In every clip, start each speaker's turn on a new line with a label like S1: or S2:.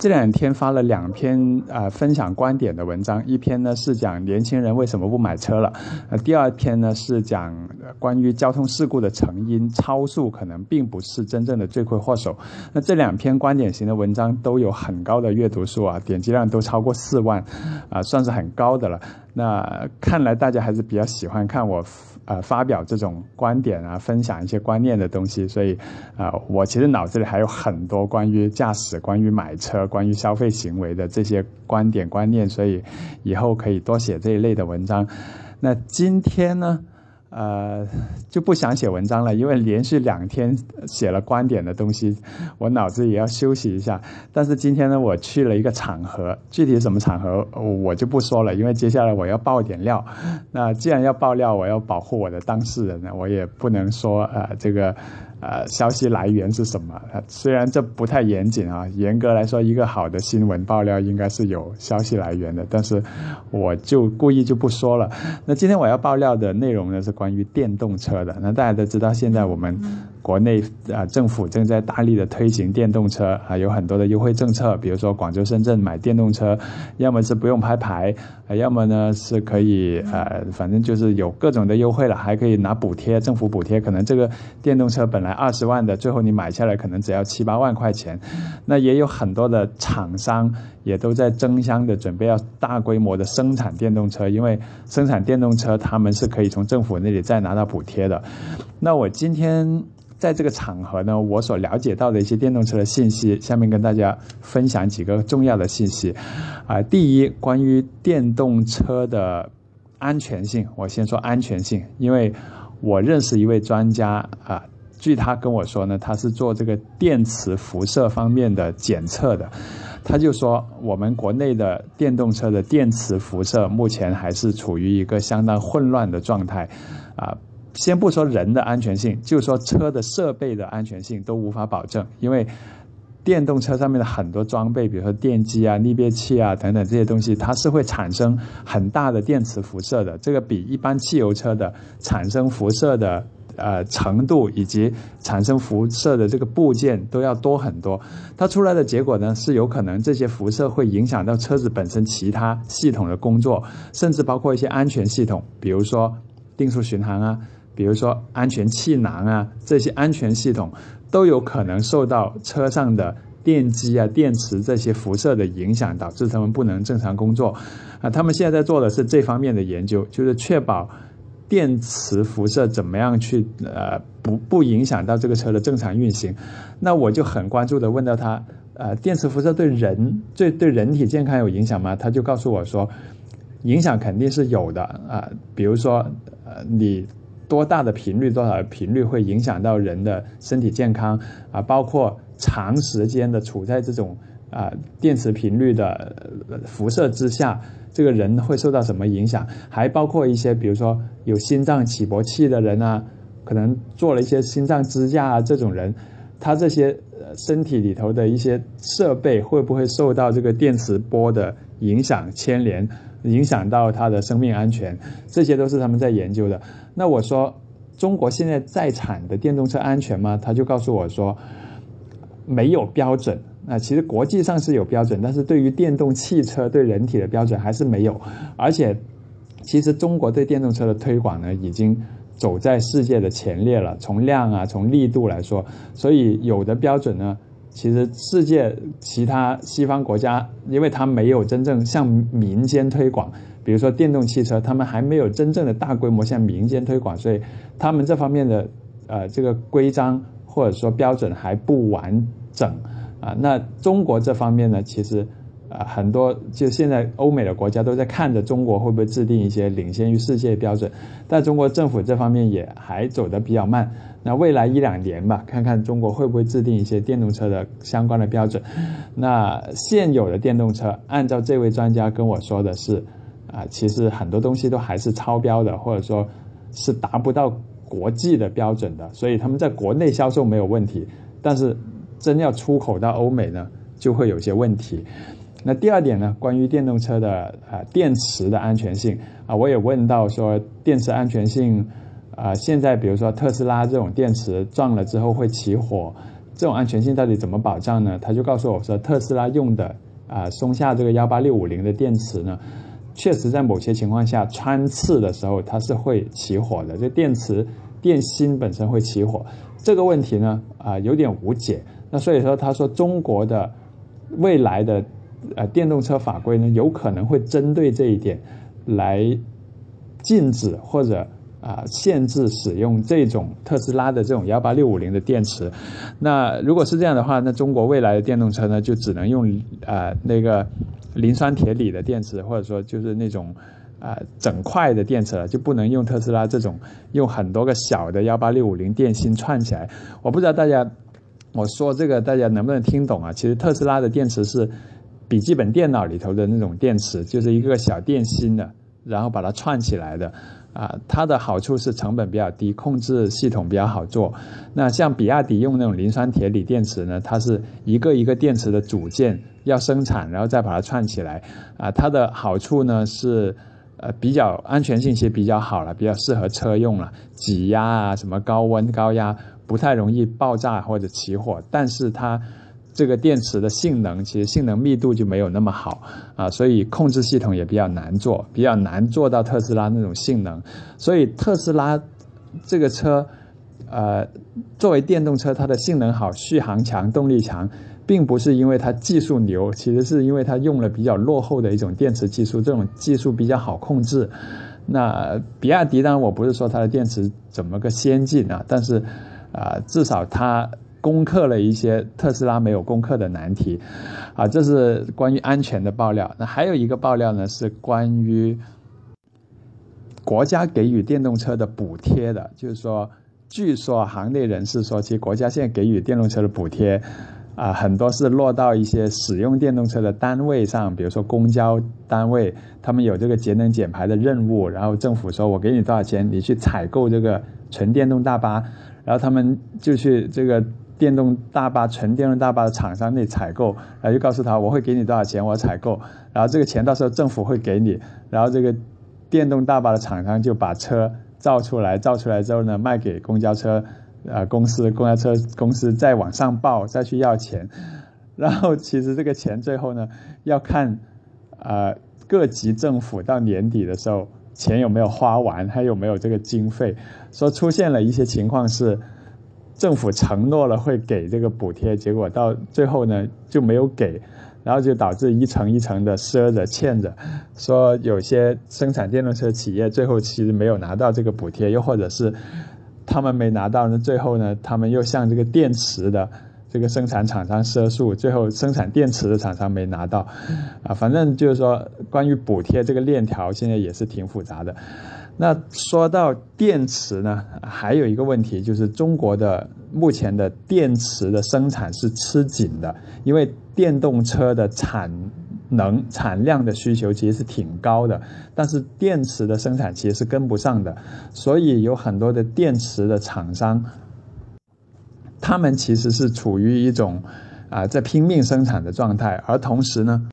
S1: 这两天发了两篇啊分享观点的文章，一篇呢是讲年轻人为什么不买车了，呃，第二篇呢是讲关于交通事故的成因，超速可能并不是真正的罪魁祸首。那这两篇观点型的文章都有很高的阅读数啊，点击量都超过四万，啊，算是很高的了。那看来大家还是比较喜欢看我。呃，发表这种观点啊，分享一些观念的东西，所以，啊，我其实脑子里还有很多关于驾驶、关于买车、关于消费行为的这些观点观念，所以以后可以多写这一类的文章。那今天呢？呃，就不想写文章了，因为连续两天写了观点的东西，我脑子也要休息一下。但是今天呢，我去了一个场合，具体什么场合我就不说了，因为接下来我要爆点料。那既然要爆料，我要保护我的当事人呢，我也不能说呃这个。呃，消息来源是什么？虽然这不太严谨啊，严格来说，一个好的新闻爆料应该是有消息来源的，但是我就故意就不说了。那今天我要爆料的内容呢，是关于电动车的。那大家都知道，现在我们国内啊，政府正在大力的推行电动车啊，有很多的优惠政策，比如说广州、深圳买电动车，要么是不用拍牌，要么呢是可以呃，反正就是有各种的优惠了，还可以拿补贴，政府补贴。可能这个电动车本来。二十万的，最后你买下来可能只要七八万块钱，那也有很多的厂商也都在争相的准备要大规模的生产电动车，因为生产电动车他们是可以从政府那里再拿到补贴的。那我今天在这个场合呢，我所了解到的一些电动车的信息，下面跟大家分享几个重要的信息。啊，第一，关于电动车的安全性，我先说安全性，因为我认识一位专家啊。据他跟我说呢，他是做这个电磁辐射方面的检测的，他就说我们国内的电动车的电磁辐射目前还是处于一个相当混乱的状态，啊，先不说人的安全性，就说车的设备的安全性都无法保证，因为电动车上面的很多装备，比如说电机啊、逆变器啊等等这些东西，它是会产生很大的电磁辐射的，这个比一般汽油车的产生辐射的。呃，程度以及产生辐射的这个部件都要多很多，它出来的结果呢，是有可能这些辐射会影响到车子本身其他系统的工作，甚至包括一些安全系统，比如说定速巡航啊，比如说安全气囊啊，这些安全系统都有可能受到车上的电机啊、电池这些辐射的影响，导致它们不能正常工作。啊，他们现在在做的是这方面的研究，就是确保。电磁辐射怎么样去呃不不影响到这个车的正常运行？那我就很关注的问到他，呃，电磁辐射对人对对人体健康有影响吗？他就告诉我说，影响肯定是有的啊，比如说呃你多大的频率多少频率会影响到人的身体健康啊，包括长时间的处在这种啊电磁频率的辐射之下。这个人会受到什么影响？还包括一些，比如说有心脏起搏器的人啊，可能做了一些心脏支架啊，这种人，他这些身体里头的一些设备会不会受到这个电磁波的影响牵连，影响到他的生命安全？这些都是他们在研究的。那我说，中国现在在产的电动车安全吗？他就告诉我说，没有标准。那其实国际上是有标准，但是对于电动汽车对人体的标准还是没有。而且，其实中国对电动车的推广呢，已经走在世界的前列了。从量啊，从力度来说，所以有的标准呢，其实世界其他西方国家，因为它没有真正向民间推广，比如说电动汽车，他们还没有真正的大规模向民间推广，所以他们这方面的呃这个规章或者说标准还不完整。啊，那中国这方面呢，其实，啊，很多就现在欧美的国家都在看着中国会不会制定一些领先于世界标准，但中国政府这方面也还走得比较慢。那未来一两年吧，看看中国会不会制定一些电动车的相关的标准。那现有的电动车，按照这位专家跟我说的是，啊，其实很多东西都还是超标的，或者说是达不到国际的标准的，所以他们在国内销售没有问题，但是。真要出口到欧美呢，就会有些问题。那第二点呢，关于电动车的啊电池的安全性啊，我也问到说电池安全性啊，现在比如说特斯拉这种电池撞了之后会起火，这种安全性到底怎么保障呢？他就告诉我说，特斯拉用的啊松下这个幺八六五零的电池呢，确实在某些情况下穿刺的时候它是会起火的，这电池电芯本身会起火。这个问题呢啊有点无解。那所以说他说中国的未来的呃电动车法规呢有可能会针对这一点来禁止或者。啊，限制使用这种特斯拉的这种幺八六五零的电池。那如果是这样的话，那中国未来的电动车呢，就只能用啊那个磷酸铁锂的电池，或者说就是那种啊整块的电池了，就不能用特斯拉这种用很多个小的幺八六五零电芯串起来。我不知道大家我说这个大家能不能听懂啊？其实特斯拉的电池是笔记本电脑里头的那种电池，就是一个小电芯的，然后把它串起来的。啊，它的好处是成本比较低，控制系统比较好做。那像比亚迪用那种磷酸铁锂电池呢，它是一个一个电池的组件要生产，然后再把它串起来。啊，它的好处呢是，呃，比较安全性其实比较好了，比较适合车用了，挤压啊，什么高温高压不太容易爆炸或者起火，但是它。这个电池的性能其实性能密度就没有那么好啊，所以控制系统也比较难做，比较难做到特斯拉那种性能。所以特斯拉这个车，呃，作为电动车，它的性能好、续航强、动力强，并不是因为它技术牛，其实是因为它用了比较落后的一种电池技术，这种技术比较好控制。那比亚迪当然我不是说它的电池怎么个先进啊，但是啊，至少它。攻克了一些特斯拉没有攻克的难题，啊，这是关于安全的爆料。那还有一个爆料呢，是关于国家给予电动车的补贴的。就是说，据说行内人士说，其实国家现在给予电动车的补贴，啊，很多是落到一些使用电动车的单位上，比如说公交单位，他们有这个节能减排的任务，然后政府说我给你多少钱，你去采购这个纯电动大巴，然后他们就去这个。电动大巴、纯电动大巴的厂商那采购，然后就告诉他我会给你多少钱，我采购，然后这个钱到时候政府会给你，然后这个电动大巴的厂商就把车造出来，造出来之后呢，卖给公交车，呃公司，公交车公司再往上报，再去要钱，然后其实这个钱最后呢，要看，呃各级政府到年底的时候钱有没有花完，还有没有这个经费，说出现了一些情况是。政府承诺了会给这个补贴，结果到最后呢就没有给，然后就导致一层一层的赊着欠着，说有些生产电动车企业最后其实没有拿到这个补贴，又或者是他们没拿到那，最后呢他们又向这个电池的这个生产厂商赊数，最后生产电池的厂商没拿到，啊，反正就是说关于补贴这个链条现在也是挺复杂的。那说到电池呢，还有一个问题就是中国的目前的电池的生产是吃紧的，因为电动车的产能产量的需求其实是挺高的，但是电池的生产其实是跟不上的，所以有很多的电池的厂商，他们其实是处于一种啊在拼命生产的状态，而同时呢。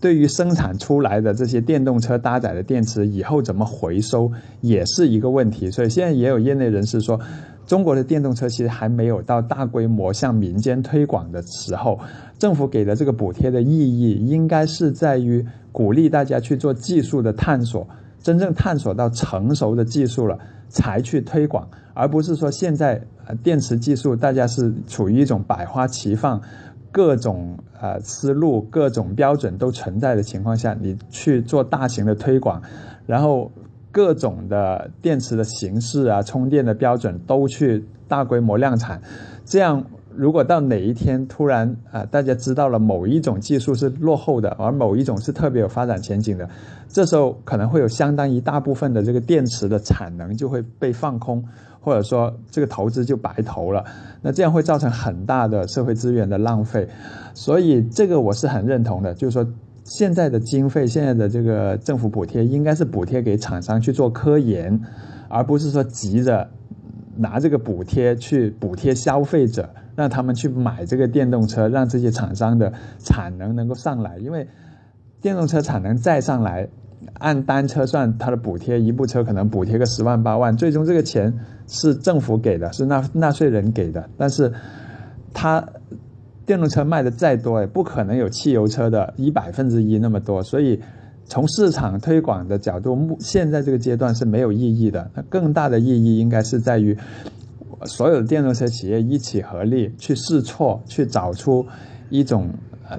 S1: 对于生产出来的这些电动车搭载的电池，以后怎么回收也是一个问题。所以现在也有业内人士说，中国的电动车其实还没有到大规模向民间推广的时候。政府给的这个补贴的意义，应该是在于鼓励大家去做技术的探索，真正探索到成熟的技术了才去推广，而不是说现在电池技术大家是处于一种百花齐放。各种呃思路、各种标准都存在的情况下，你去做大型的推广，然后各种的电池的形式啊、充电的标准都去大规模量产，这样如果到哪一天突然啊大家知道了某一种技术是落后的，而某一种是特别有发展前景的，这时候可能会有相当一大部分的这个电池的产能就会被放空。或者说这个投资就白投了，那这样会造成很大的社会资源的浪费，所以这个我是很认同的，就是说现在的经费，现在的这个政府补贴应该是补贴给厂商去做科研，而不是说急着拿这个补贴去补贴消费者，让他们去买这个电动车，让这些厂商的产能能够上来，因为电动车产能再上来。按单车算，它的补贴一部车可能补贴个十万八万，最终这个钱是政府给的，是纳纳税人给的。但是它电动车卖的再多，也不可能有汽油车的一百分之一那么多。所以从市场推广的角度，目现在这个阶段是没有意义的。那更大的意义应该是在于所有的电动车企业一起合力去试错，去找出一种。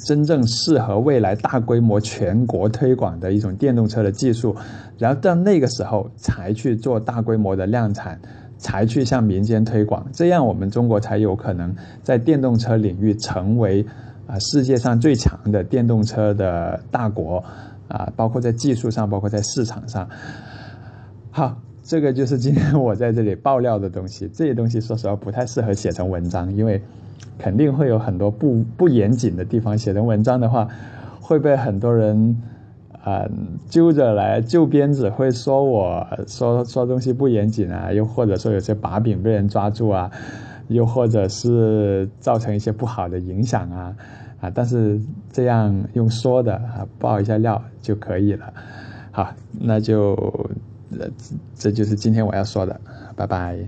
S1: 真正适合未来大规模全国推广的一种电动车的技术，然后到那个时候才去做大规模的量产，才去向民间推广，这样我们中国才有可能在电动车领域成为啊世界上最强的电动车的大国啊，包括在技术上，包括在市场上。好，这个就是今天我在这里爆料的东西。这些东西说实话不太适合写成文章，因为。肯定会有很多不不严谨的地方，写成文章的话，会被很多人啊揪着来揪鞭子，会说我说说东西不严谨啊，又或者说有些把柄被人抓住啊，又或者是造成一些不好的影响啊啊，但是这样用说的啊爆一下料就可以了。好，那就这就是今天我要说的，拜拜。